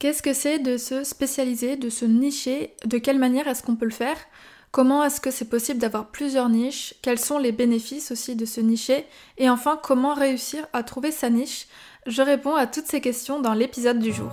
Qu'est-ce que c'est de se spécialiser, de se nicher? De quelle manière est-ce qu'on peut le faire? Comment est-ce que c'est possible d'avoir plusieurs niches? Quels sont les bénéfices aussi de se nicher? Et enfin, comment réussir à trouver sa niche? Je réponds à toutes ces questions dans l'épisode du jour.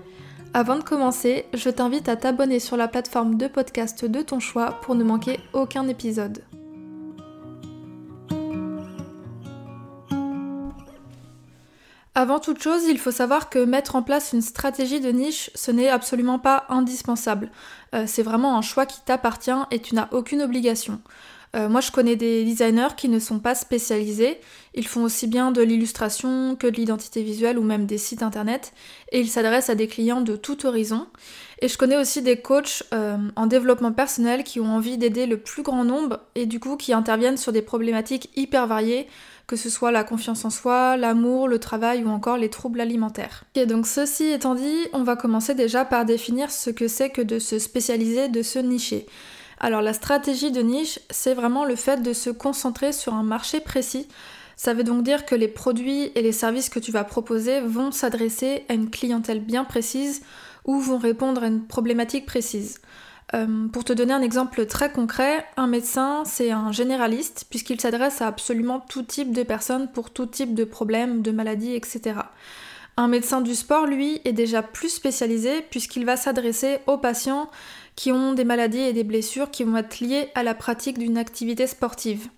Avant de commencer, je t'invite à t'abonner sur la plateforme de podcast de ton choix pour ne manquer aucun épisode. Avant toute chose, il faut savoir que mettre en place une stratégie de niche, ce n'est absolument pas indispensable. Euh, c'est vraiment un choix qui t'appartient et tu n'as aucune obligation. Euh, moi, je connais des designers qui ne sont pas spécialisés. Ils font aussi bien de l'illustration que de l'identité visuelle ou même des sites internet. Et ils s'adressent à des clients de tout horizon. Et je connais aussi des coachs euh, en développement personnel qui ont envie d'aider le plus grand nombre et du coup qui interviennent sur des problématiques hyper variées, que ce soit la confiance en soi, l'amour, le travail ou encore les troubles alimentaires. Et donc ceci étant dit, on va commencer déjà par définir ce que c'est que de se spécialiser, de se nicher. Alors la stratégie de niche, c'est vraiment le fait de se concentrer sur un marché précis. Ça veut donc dire que les produits et les services que tu vas proposer vont s'adresser à une clientèle bien précise ou vont répondre à une problématique précise. Euh, pour te donner un exemple très concret, un médecin, c'est un généraliste puisqu'il s'adresse à absolument tout type de personnes pour tout type de problèmes, de maladies, etc. Un médecin du sport, lui, est déjà plus spécialisé puisqu'il va s'adresser aux patients qui ont des maladies et des blessures qui vont être liées à la pratique d'une activité sportive.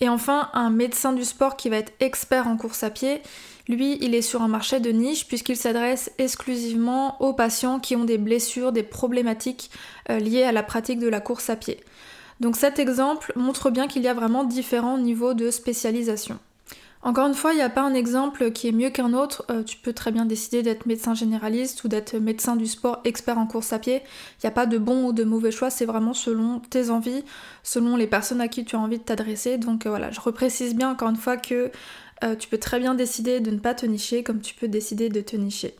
Et enfin, un médecin du sport qui va être expert en course à pied, lui, il est sur un marché de niche puisqu'il s'adresse exclusivement aux patients qui ont des blessures, des problématiques euh, liées à la pratique de la course à pied. Donc cet exemple montre bien qu'il y a vraiment différents niveaux de spécialisation. Encore une fois, il n'y a pas un exemple qui est mieux qu'un autre. Euh, tu peux très bien décider d'être médecin généraliste ou d'être médecin du sport expert en course à pied. Il n'y a pas de bon ou de mauvais choix, c'est vraiment selon tes envies, selon les personnes à qui tu as envie de t'adresser. Donc euh, voilà, je reprécise bien encore une fois que euh, tu peux très bien décider de ne pas te nicher comme tu peux décider de te nicher.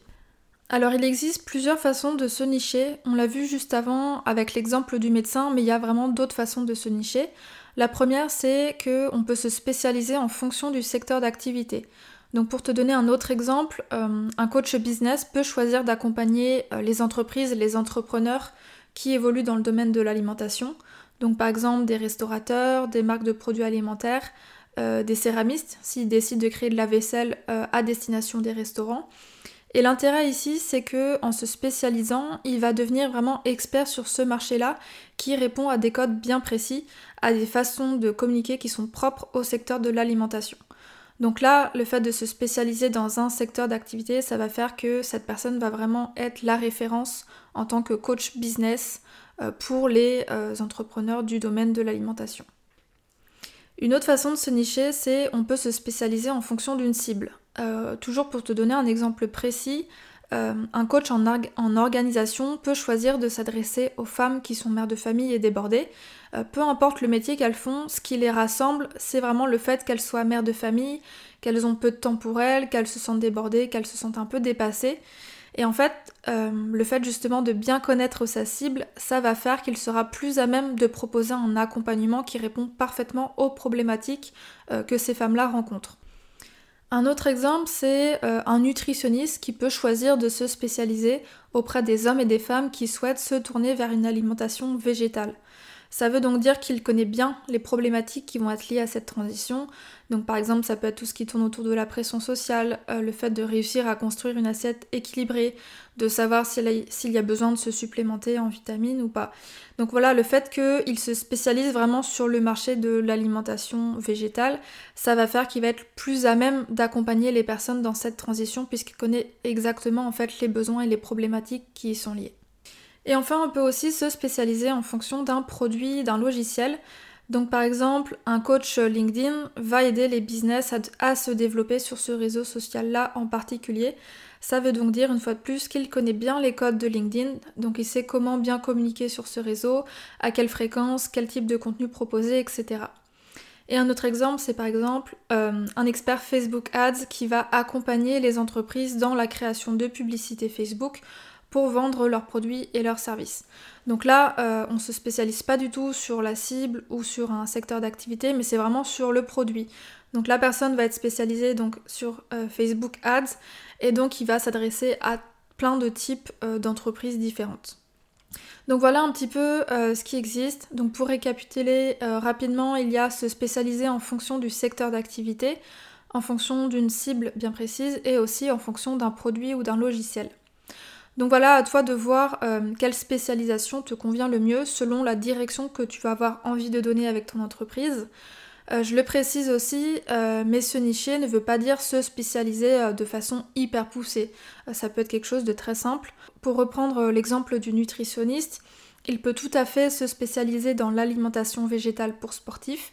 Alors il existe plusieurs façons de se nicher. On l'a vu juste avant avec l'exemple du médecin, mais il y a vraiment d'autres façons de se nicher. La première, c'est qu'on peut se spécialiser en fonction du secteur d'activité. Donc pour te donner un autre exemple, euh, un coach business peut choisir d'accompagner euh, les entreprises, les entrepreneurs qui évoluent dans le domaine de l'alimentation. Donc par exemple des restaurateurs, des marques de produits alimentaires, euh, des céramistes s'ils décident de créer de la vaisselle à destination des restaurants. Et l'intérêt ici, c'est que en se spécialisant, il va devenir vraiment expert sur ce marché-là qui répond à des codes bien précis, à des façons de communiquer qui sont propres au secteur de l'alimentation. Donc là, le fait de se spécialiser dans un secteur d'activité, ça va faire que cette personne va vraiment être la référence en tant que coach business euh, pour les euh, entrepreneurs du domaine de l'alimentation. Une autre façon de se nicher, c'est on peut se spécialiser en fonction d'une cible. Euh, toujours pour te donner un exemple précis, euh, un coach en, en, organisation peut choisir de s'adresser aux femmes qui sont mères de famille et débordées. Euh, peu importe le métier qu'elles font, ce qui les rassemble, c'est vraiment le fait qu'elles soient mères de famille, qu'elles ont peu de temps pour elles, qu'elles se sentent débordées, qu'elles se sentent un peu dépassées. Et en fait, le fait justement de bien connaître sa cible, ça va faire qu'il sera plus à même de proposer un accompagnement qui répond parfaitement aux problématiques que ces femmes-là rencontrent. Un autre exemple, c'est euh, un nutritionniste qui peut choisir de se spécialiser auprès des hommes et des femmes qui souhaitent se tourner vers une alimentation végétale. Ça veut donc dire qu'il connaît bien les problématiques qui vont être liées à cette transition. Donc par exemple, ça peut être tout ce qui tourne autour de la pression sociale, euh, le fait de réussir à construire une assiette équilibrée, de savoir s'il y a besoin de se supplémenter en vitamines ou pas. Donc voilà, le fait qu'il se spécialise vraiment sur le marché de l'alimentation végétale, ça va faire qu'il va être plus à même d'accompagner les personnes dans cette transition puisqu'il connaît exactement en fait les besoins et les problématiques qui y sont liés. Et enfin, on peut aussi se spécialiser en fonction d'un produit, d'un logiciel. Donc par exemple, un coach LinkedIn va aider les business à, se développer sur ce réseau social-là en particulier. Ça veut donc dire une fois de plus qu'il connaît bien les codes de LinkedIn, donc il sait comment bien communiquer sur ce réseau, à quelle fréquence, quel type de contenu proposer, etc. Et un autre exemple, c'est par exemple euh, un expert Facebook Ads qui va accompagner les entreprises dans la création de publicités Facebook pour vendre leurs produits et leurs services. Donc là, euh, on ne se spécialise pas du tout sur la cible ou sur un secteur d'activité, mais c'est vraiment sur le produit. Donc la personne va être spécialisée donc sur euh, Facebook Ads et donc il va s'adresser à plein de types d'entreprises différentes. Donc voilà un petit peu euh, ce qui existe. Donc pour récapituler euh, rapidement, il y a se spécialiser en fonction du secteur d'activité, en fonction d'une cible bien précise et aussi en fonction d'un produit ou d'un logiciel. Donc voilà à toi de voir euh, quelle spécialisation te convient le mieux selon la direction que tu vas avoir envie de donner avec ton entreprise. Euh, je le précise aussi, euh, mais se nicher ne veut pas dire se spécialiser de façon hyper poussée. ça peut être quelque chose de très simple. Pour reprendre l'exemple du nutritionniste, il peut tout à fait se spécialiser dans l'alimentation végétale pour sportifs.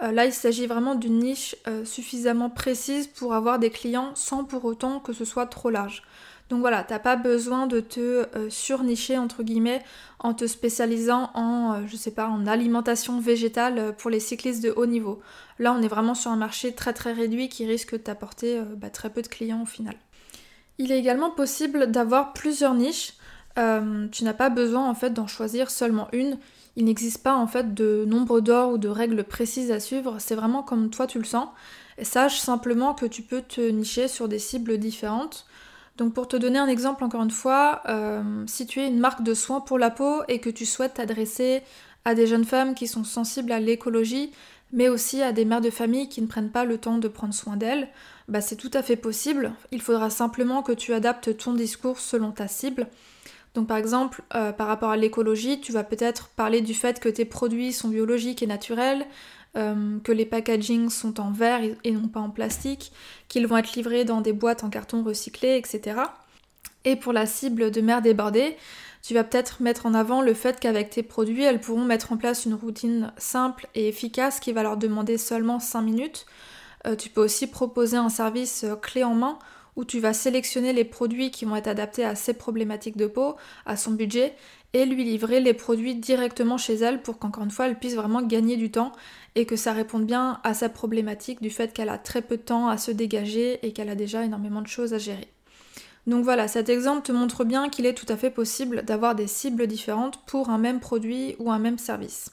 là, il s'agit vraiment d'une niche suffisamment précise pour avoir des clients sans pour autant que ce soit trop large. Donc voilà, t'as pas besoin de te euh, surnicher entre guillemets en te spécialisant en, euh, je sais pas, en alimentation végétale euh, pour les cyclistes de haut niveau. Là, on est vraiment sur un marché très très réduit qui risque de t'apporter bah, très peu de clients au final. Il est également possible d'avoir plusieurs niches. tu n'as pas besoin en fait d'en choisir seulement une. Il n'existe pas en fait de nombre d'or ou de règles précises à suivre. C'est vraiment comme toi tu le sens. Et sache simplement que tu peux te nicher sur des cibles différentes. Donc pour te donner un exemple encore une fois, euh, si tu es une marque de soins pour la peau et que tu souhaites t'adresser à des jeunes femmes qui sont sensibles à l'écologie, mais aussi à des mères de famille qui ne prennent pas le temps de prendre soin d'elles, bah c'est tout à fait possible. Il faudra simplement que tu adaptes ton discours selon ta cible. Donc par exemple, euh, par rapport à l'écologie, tu vas peut-être parler du fait que tes produits sont biologiques et naturels, euh, que les packagings sont en verre et non pas en plastique, qu'ils vont être livrés dans des boîtes en carton recyclé, etc. Et pour la cible de mer débordée, tu vas peut-être mettre en avant le fait qu'avec tes produits, elles pourront mettre en place une routine simple et efficace qui va leur demander seulement 5 minutes. Euh, tu peux aussi proposer un service euh, clé en main où tu vas sélectionner les produits qui vont être adaptés à ses problématiques de peau, à son budget, et lui livrer les produits directement chez elle pour qu'encore une fois elle puisse vraiment gagner du temps et que ça réponde bien à sa problématique du fait qu'elle a très peu de temps à se dégager et qu'elle a déjà énormément de choses à gérer. Donc voilà, cet exemple te montre bien qu'il est tout à fait possible d'avoir des cibles différentes pour un même produit ou un même service.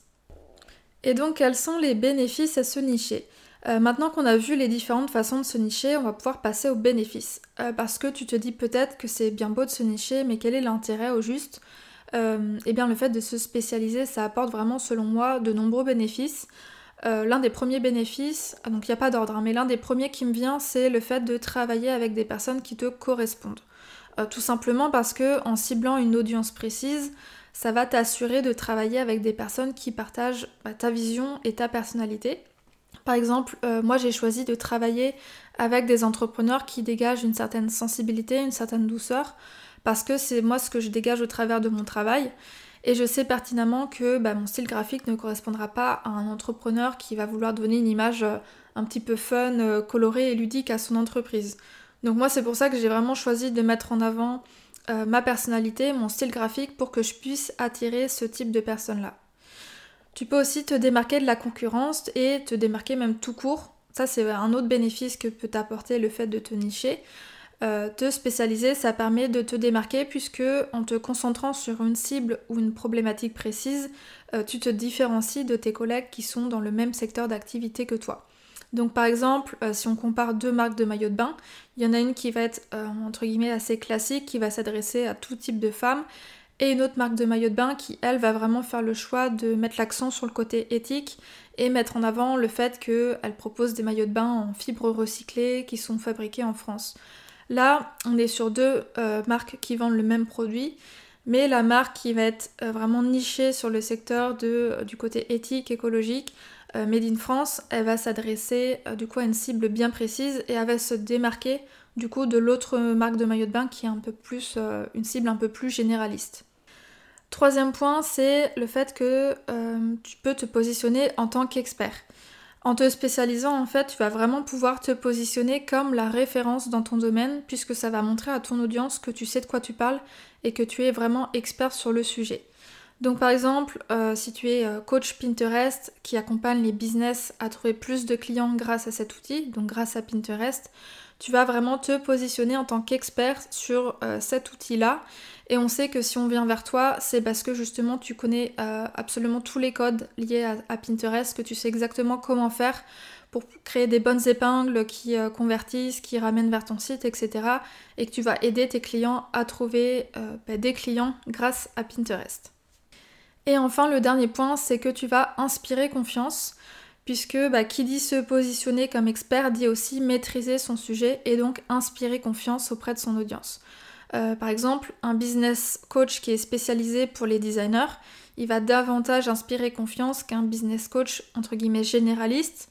Et donc quels sont les bénéfices à se nicher? Euh, maintenant qu'on a vu les différentes façons de se nicher, on va pouvoir passer aux bénéfices. Euh, parce que tu te dis peut-être que c'est bien beau de se nicher, mais quel est l'intérêt au juste? Euh, Eh bien le fait de se spécialiser, ça apporte vraiment selon moi de nombreux bénéfices. l'un des premiers bénéfices, ah, donc il n'y a pas d'ordre, hein, mais l'un des premiers qui me vient, c'est le fait de travailler avec des personnes qui te correspondent. tout simplement parce que en ciblant une audience précise, ça va t'assurer de travailler avec des personnes qui partagent bah, ta vision et ta personnalité. Par exemple, euh, moi j'ai choisi de travailler avec des entrepreneurs qui dégagent une certaine sensibilité, une certaine douceur, parce que c'est moi ce que je dégage au travers de mon travail. Et je sais pertinemment que bah, mon style graphique ne correspondra pas à un entrepreneur qui va vouloir donner une image euh, un petit peu fun, euh, colorée et ludique à son entreprise. Donc moi c'est pour ça que j'ai vraiment choisi de mettre en avant ma personnalité, mon style graphique pour que je puisse attirer ce type de personnes-là. Tu peux aussi te démarquer de la concurrence et te démarquer même tout court. Ça, c'est un autre bénéfice que peut t'apporter le fait de te nicher. Euh, te spécialiser, ça permet de te démarquer puisque en te concentrant sur une cible ou une problématique précise, euh, tu te différencies de tes collègues qui sont dans le même secteur d'activité que toi. Donc par exemple, euh, si on compare deux marques de maillots de bain, il y en a une qui va être entre guillemets assez classique, qui va s'adresser à tout type de femmes, et une autre marque de maillot de bain qui, elle, va vraiment faire le choix de mettre l'accent sur le côté éthique et mettre en avant le fait qu'elle propose des maillots de bain en fibres recyclées qui sont fabriqués en France. Là, on est sur deux euh, marques qui vendent le même produit, mais la marque qui va être euh, vraiment nichée sur le secteur euh, du côté éthique, écologique, Made in France, elle va s'adresser du coup à une cible bien précise et elle va se démarquer du coup de l'autre marque de maillot de bain qui est un peu plus une cible un peu plus généraliste. Troisième point, c'est le fait que tu peux te positionner en tant qu'expert. En te spécialisant, en fait, tu vas vraiment pouvoir te positionner comme la référence dans ton domaine, puisque ça va montrer à ton audience que tu sais de quoi tu parles et que tu es vraiment expert sur le sujet. Donc par exemple, euh, si tu es euh, coach Pinterest qui accompagne les business à trouver plus de clients grâce à cet outil, donc grâce à Pinterest, tu vas vraiment te positionner en tant qu'expert sur euh, cet outil-là. Et on sait que si on vient vers toi, c'est parce que justement tu connais absolument tous les codes liés à, Pinterest, que tu sais exactement comment faire pour créer des bonnes épingles qui convertissent, qui ramènent vers ton site, etc. Et que tu vas aider tes clients à trouver bah, des clients grâce à Pinterest. Et enfin, le dernier point, c'est que tu vas inspirer confiance, puisque bah, qui dit se positionner comme expert dit aussi maîtriser son sujet et donc inspirer confiance auprès de son audience. Euh, par exemple, un business coach qui est spécialisé pour les designers, il va davantage inspirer confiance qu'un business coach entre guillemets généraliste,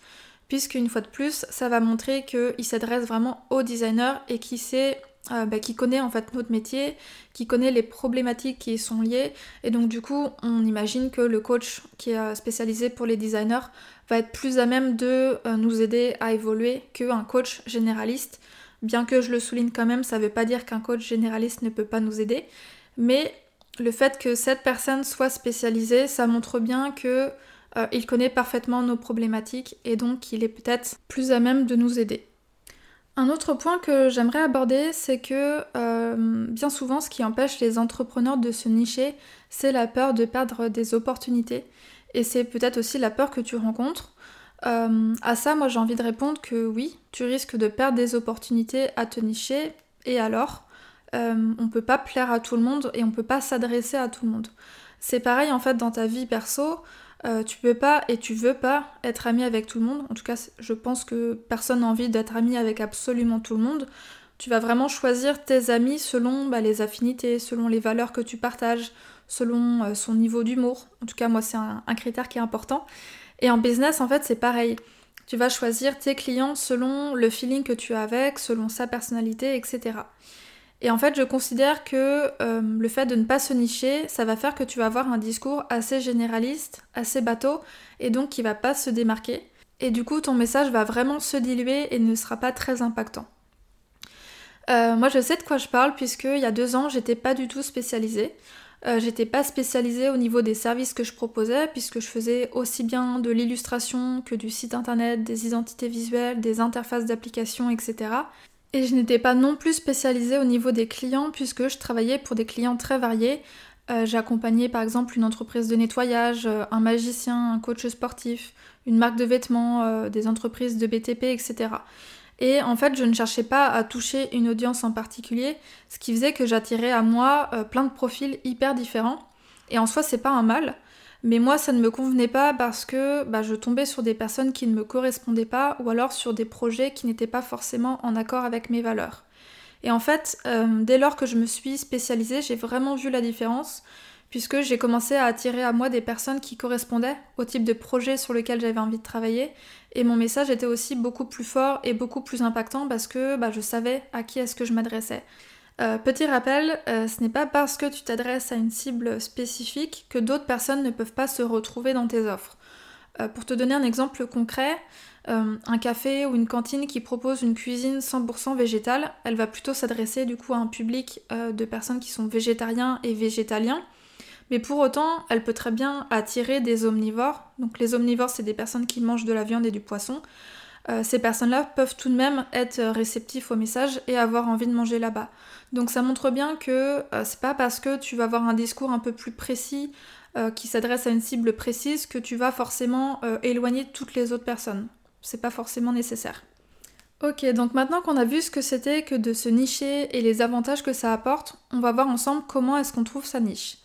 puisqu'une fois de plus, ça va montrer qu'il s'adresse vraiment aux designers et qu'il sait euh, bah, qui connaît en fait notre métier, qui connaît les problématiques qui y sont liées. Et donc du coup, on imagine que le coach qui est euh, spécialisé pour les designers va être plus à même de euh, nous aider à évoluer qu'un coach généraliste. Bien que je le souligne quand même, ça ne veut pas dire qu'un coach généraliste ne peut pas nous aider. Mais le fait que cette personne soit spécialisée, ça montre bien que il connaît parfaitement nos problématiques et donc qu'il est peut-être plus à même de nous aider. Un autre point que j'aimerais aborder, c'est que euh, bien souvent, ce qui empêche les entrepreneurs de se nicher, c'est la peur de perdre des opportunités. Et c'est peut-être aussi la peur que tu rencontres. Euh, à ça, moi j'ai envie de répondre que oui, tu risques de perdre des opportunités à te nicher. Et alors, euh, on peut pas plaire à tout le monde et on peut pas s'adresser à tout le monde. C'est pareil en fait dans ta vie perso. Euh, tu peux pas et tu veux pas être ami avec tout le monde. En tout cas, je pense que personne n'a envie d'être ami avec absolument tout le monde. Tu vas vraiment choisir tes amis selon bah, les affinités, selon les valeurs que tu partages, selon euh, son niveau d'humour. En tout cas, moi, c'est un, un, critère qui est important. Et en business, en fait, c'est pareil. Tu vas choisir tes clients selon le feeling que tu as avec, selon sa personnalité, etc. Et en fait, je considère que euh, le fait de ne pas se nicher, ça va faire que tu vas avoir un discours assez généraliste, assez bateau, et donc qui va pas se démarquer. Et du coup, ton message va vraiment se diluer et ne sera pas très impactant. Euh, moi, je sais de quoi je parle, puisque il y a deux ans, j'étais pas du tout spécialisée. Euh, j'étais pas spécialisée au niveau des services que je proposais, puisque je faisais aussi bien de l'illustration que du site internet, des identités visuelles, des interfaces d'application, etc. Et je n'étais pas non plus spécialisée au niveau des clients puisque je travaillais pour des clients très variés. Euh, j'ai accompagné par exemple une entreprise de nettoyage, euh, un magicien, un coach sportif, une marque de vêtements, euh, des entreprises de BTP, etc. Et en fait, je ne cherchais pas à toucher une audience en particulier, ce qui faisait que j'attirais à moi plein de profils hyper différents. Et en soi, c'est pas un mal. Mais moi, ça ne me convenait pas parce que bah, je tombais sur des personnes qui ne me correspondaient pas ou alors sur des projets qui n'étaient pas forcément en accord avec mes valeurs. Et en fait, euh, dès lors que je me suis spécialisée, j'ai vraiment vu la différence puisque j'ai commencé à attirer à moi des personnes qui correspondaient au type de projet sur lequel j'avais envie de travailler. Et mon message était aussi beaucoup plus fort et beaucoup plus impactant parce que bah, je savais à qui est-ce que je m'adressais. Euh, petit rappel, euh, ce n'est pas parce que tu t'adresses à une cible spécifique que d'autres personnes ne peuvent pas se retrouver dans tes offres. Euh, pour te donner un exemple concret, un café ou une cantine qui propose une cuisine 100% végétale, elle va plutôt s'adresser du coup à un public de personnes qui sont végétariens et végétaliens. Mais pour autant, elle peut très bien attirer des omnivores. Donc les omnivores, c'est des personnes qui mangent de la viande et du poisson. Euh, ces personnes-là peuvent tout de même être réceptifs au message et avoir envie de manger là-bas. Donc ça montre bien que euh, c'est pas parce que tu vas avoir un discours un peu plus précis euh, qui s'adresse à une cible précise que tu vas forcément éloigner toutes les autres personnes. C'est pas forcément nécessaire. Ok, donc maintenant qu'on a vu ce que c'était que de se nicher et les avantages que ça apporte, on va voir ensemble comment est-ce qu'on trouve sa niche.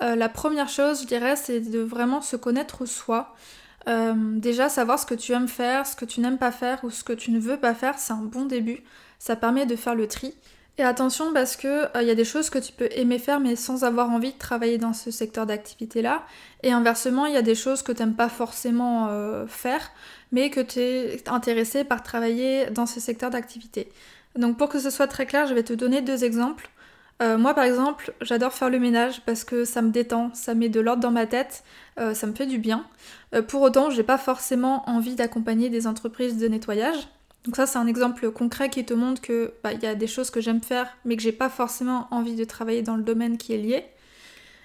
la première chose, je dirais, c'est de vraiment se connaître soi. Euh, déjà, savoir ce que tu aimes faire, ce que tu n'aimes pas faire ou ce que tu ne veux pas faire, c'est un bon début. Ça permet de faire le tri. Et attention parce que il euh, y a des choses que tu peux aimer faire mais sans avoir envie de travailler dans ce secteur d'activité-là. Et inversement, il y a des choses que tu n'aimes pas forcément euh, faire mais que tu es intéressé par travailler dans ce secteur d'activité. Donc pour que ce soit très clair, je vais te donner deux exemples. Euh, moi par exemple, j'adore faire le ménage parce que ça me détend, ça met de l'ordre dans ma tête, euh, ça me fait du bien. pour autant, j'ai pas forcément envie d'accompagner des entreprises de nettoyage. Donc ça c'est un exemple concret qui te montre que bah, il y a des choses que j'aime faire mais que j'ai pas forcément envie de travailler dans le domaine qui est lié.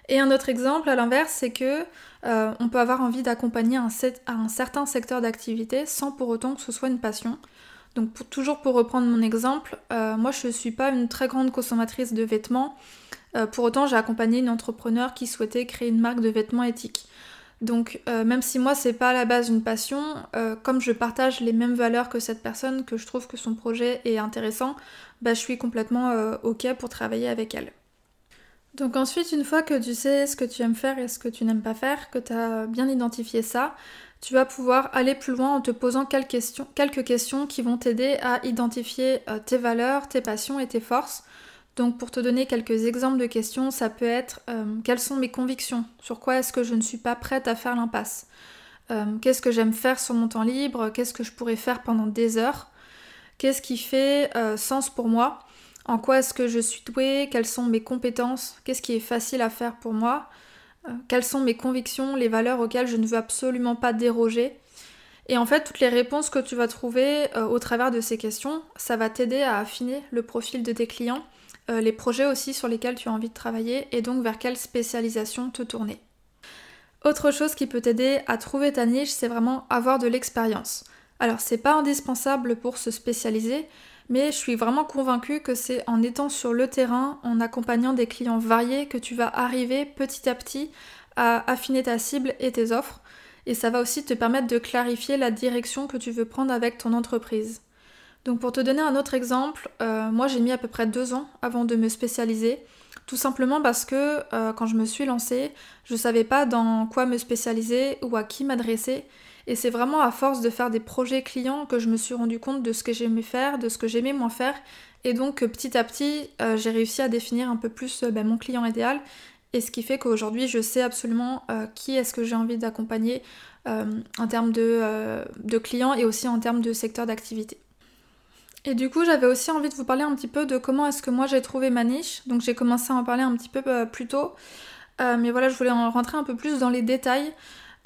Et un autre exemple à l'inverse, c'est que euh, on peut avoir envie d'accompagner un, un, certain secteur d'activité sans pour autant que ce soit une passion. Donc toujours pour reprendre mon exemple, euh, moi je ne suis pas une très grande consommatrice de vêtements. Euh, pour autant, j'ai accompagné une entrepreneur qui souhaitait créer une marque de vêtements éthiques. Donc même si moi c'est pas à la base une passion, comme je partage les mêmes valeurs que cette personne, que je trouve que son projet est intéressant, bah, je suis complètement ok pour travailler avec elle. Donc ensuite, une fois que tu sais ce que tu aimes faire et ce que tu n'aimes pas faire, que tu as bien identifié ça, tu vas pouvoir aller plus loin en te posant quelques questions, qui vont t'aider à identifier euh, tes valeurs, tes passions et tes forces. Donc pour te donner quelques exemples de questions, ça peut être euh, quelles sont mes convictions? Sur quoi est-ce que je ne suis pas prête à faire l'impasse? Euh, Qu'est-ce que j'aime faire sur mon temps libre? Qu'est-ce que je pourrais faire pendant des heures? Qu'est-ce qui fait sens pour moi? En quoi est-ce que je suis douée, quelles sont mes compétences, qu'est-ce qui est facile à faire pour moi, euh, quelles sont mes convictions, les valeurs auxquelles je ne veux absolument pas déroger? Et en fait, toutes les réponses que tu vas trouver euh, au travers de ces questions, ça va t'aider à affiner le profil de tes clients, euh, les projets aussi sur lesquels tu as envie de travailler et donc vers quelle spécialisation te tourner. Autre chose qui peut t'aider à trouver ta niche, c'est vraiment avoir de l'expérience. Alors, c'est pas indispensable pour se spécialiser, mais je suis vraiment convaincue que c'est en étant sur le terrain, en accompagnant des clients variés, que tu vas arriver petit à petit à affiner ta cible et tes offres. Et ça va aussi te permettre de clarifier la direction que tu veux prendre avec ton entreprise. Donc pour te donner un autre exemple, euh, moi j'ai mis à peu près deux ans avant de me spécialiser. Tout simplement parce que euh, quand je me suis lancée, je ne savais pas dans quoi me spécialiser ou à qui m'adresser. Et c'est vraiment à force de faire des projets clients que je me suis rendu compte de ce que j'aimais faire, de ce que j'aimais moins faire. Et donc petit à petit, euh, j'ai réussi à définir un peu plus euh, ben, mon client idéal. Et ce qui fait qu'aujourd'hui, je sais absolument euh, qui est-ce que j'ai envie d'accompagner en termes de, de, clients et aussi en termes de secteur d'activité. Et du coup, j'avais aussi envie de vous parler un petit peu de comment est-ce que moi j'ai trouvé ma niche. Donc j'ai commencé à en parler un petit peu plus tôt. mais voilà, je voulais en rentrer un peu plus dans les détails.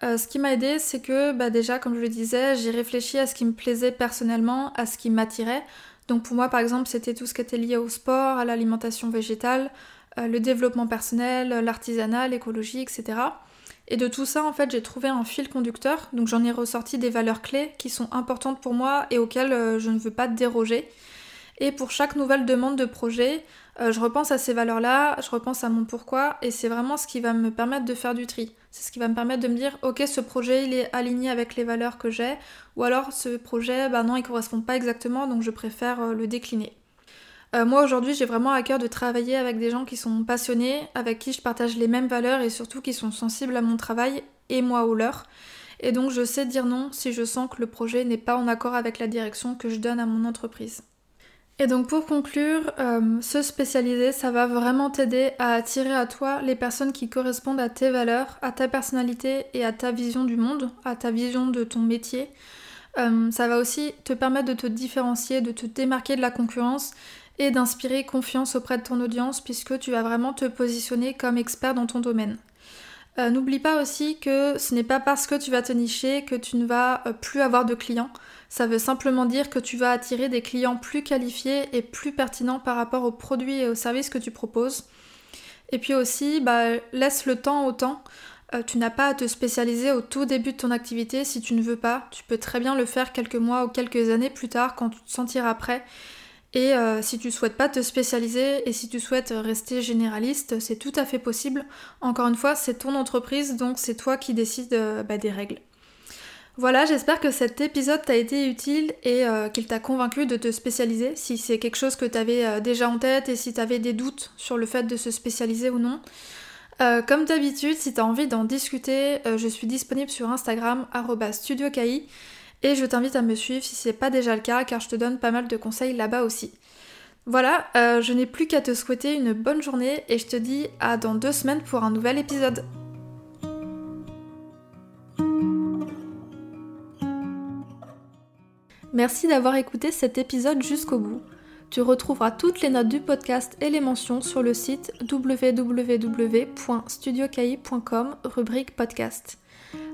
Euh, ce qui m'a aidé, c'est que bah, déjà, comme je le disais, j'ai réfléchi à ce qui me plaisait personnellement, à ce qui m'attirait. Donc pour moi, par exemple, c'était tout ce qui était lié au sport, à l'alimentation végétale, euh, le développement personnel, l'artisanat, l'écologie, etc. Et de tout ça, en fait, j'ai trouvé un fil conducteur. Donc j'en ai ressorti des valeurs clés qui sont importantes pour moi et auxquelles euh, je ne veux pas déroger. Et pour chaque nouvelle demande de projet, je repense à ces valeurs-là, je repense à mon pourquoi, et c'est vraiment ce qui va me permettre de faire du tri. C'est ce qui va me permettre de me dire, ok, ce projet, il est aligné avec les valeurs que j'ai, ou alors ce projet, bah non, il correspond pas exactement, donc je préfère euh, le décliner. Euh, moi aujourd'hui j'ai vraiment à cœur de travailler avec des gens qui sont passionnés, avec qui je partage les mêmes valeurs et surtout qui sont sensibles à mon travail et moi au leur. Et donc je sais dire non si je sens que le projet n'est pas en accord avec la direction que je donne à mon entreprise. Et donc pour conclure, euh, se spécialiser, ça va vraiment t'aider à attirer à toi les personnes qui correspondent à tes valeurs, à ta personnalité et à ta vision du monde, à ta vision de ton métier. Euh, ça va aussi te permettre de te différencier, de te démarquer de la concurrence et d'inspirer confiance auprès de ton audience puisque tu vas vraiment te positionner comme expert dans ton domaine. Euh, n'oublie pas aussi que ce n'est pas parce que tu vas te nicher que tu ne vas plus avoir de clients. Ça veut simplement dire que tu vas attirer des clients plus qualifiés et plus pertinents par rapport aux produits et aux services que tu proposes. Et puis aussi, bah, laisse le temps au temps. Euh, tu n'as pas à te spécialiser au tout début de ton activité si tu ne veux pas. Tu peux très bien le faire quelques mois ou quelques années plus tard quand tu te sentiras prêt. Et euh, si tu souhaites pas te spécialiser et si tu souhaites rester généraliste, c'est tout à fait possible. Encore une fois, c'est ton entreprise, donc c'est toi qui décides euh, bah, des règles. Voilà, j'espère que cet épisode t'a été utile et euh, qu'il t'a convaincu de te spécialiser, si c'est quelque chose que tu avais déjà en tête et si tu avais des doutes sur le fait de se spécialiser ou non. Comme d'habitude, si tu as envie d'en discuter, je suis disponible sur Instagram, studiokai, et je t'invite à me suivre si c'est pas déjà le cas, car je te donne pas mal de conseils là-bas aussi. Voilà, je n'ai plus qu'à te souhaiter une bonne journée et je te dis à dans deux semaines pour un nouvel épisode. Merci d'avoir écouté cet épisode jusqu'au bout. Tu retrouveras toutes les notes du podcast et les mentions sur le site www.studiocahi.com rubrique podcast.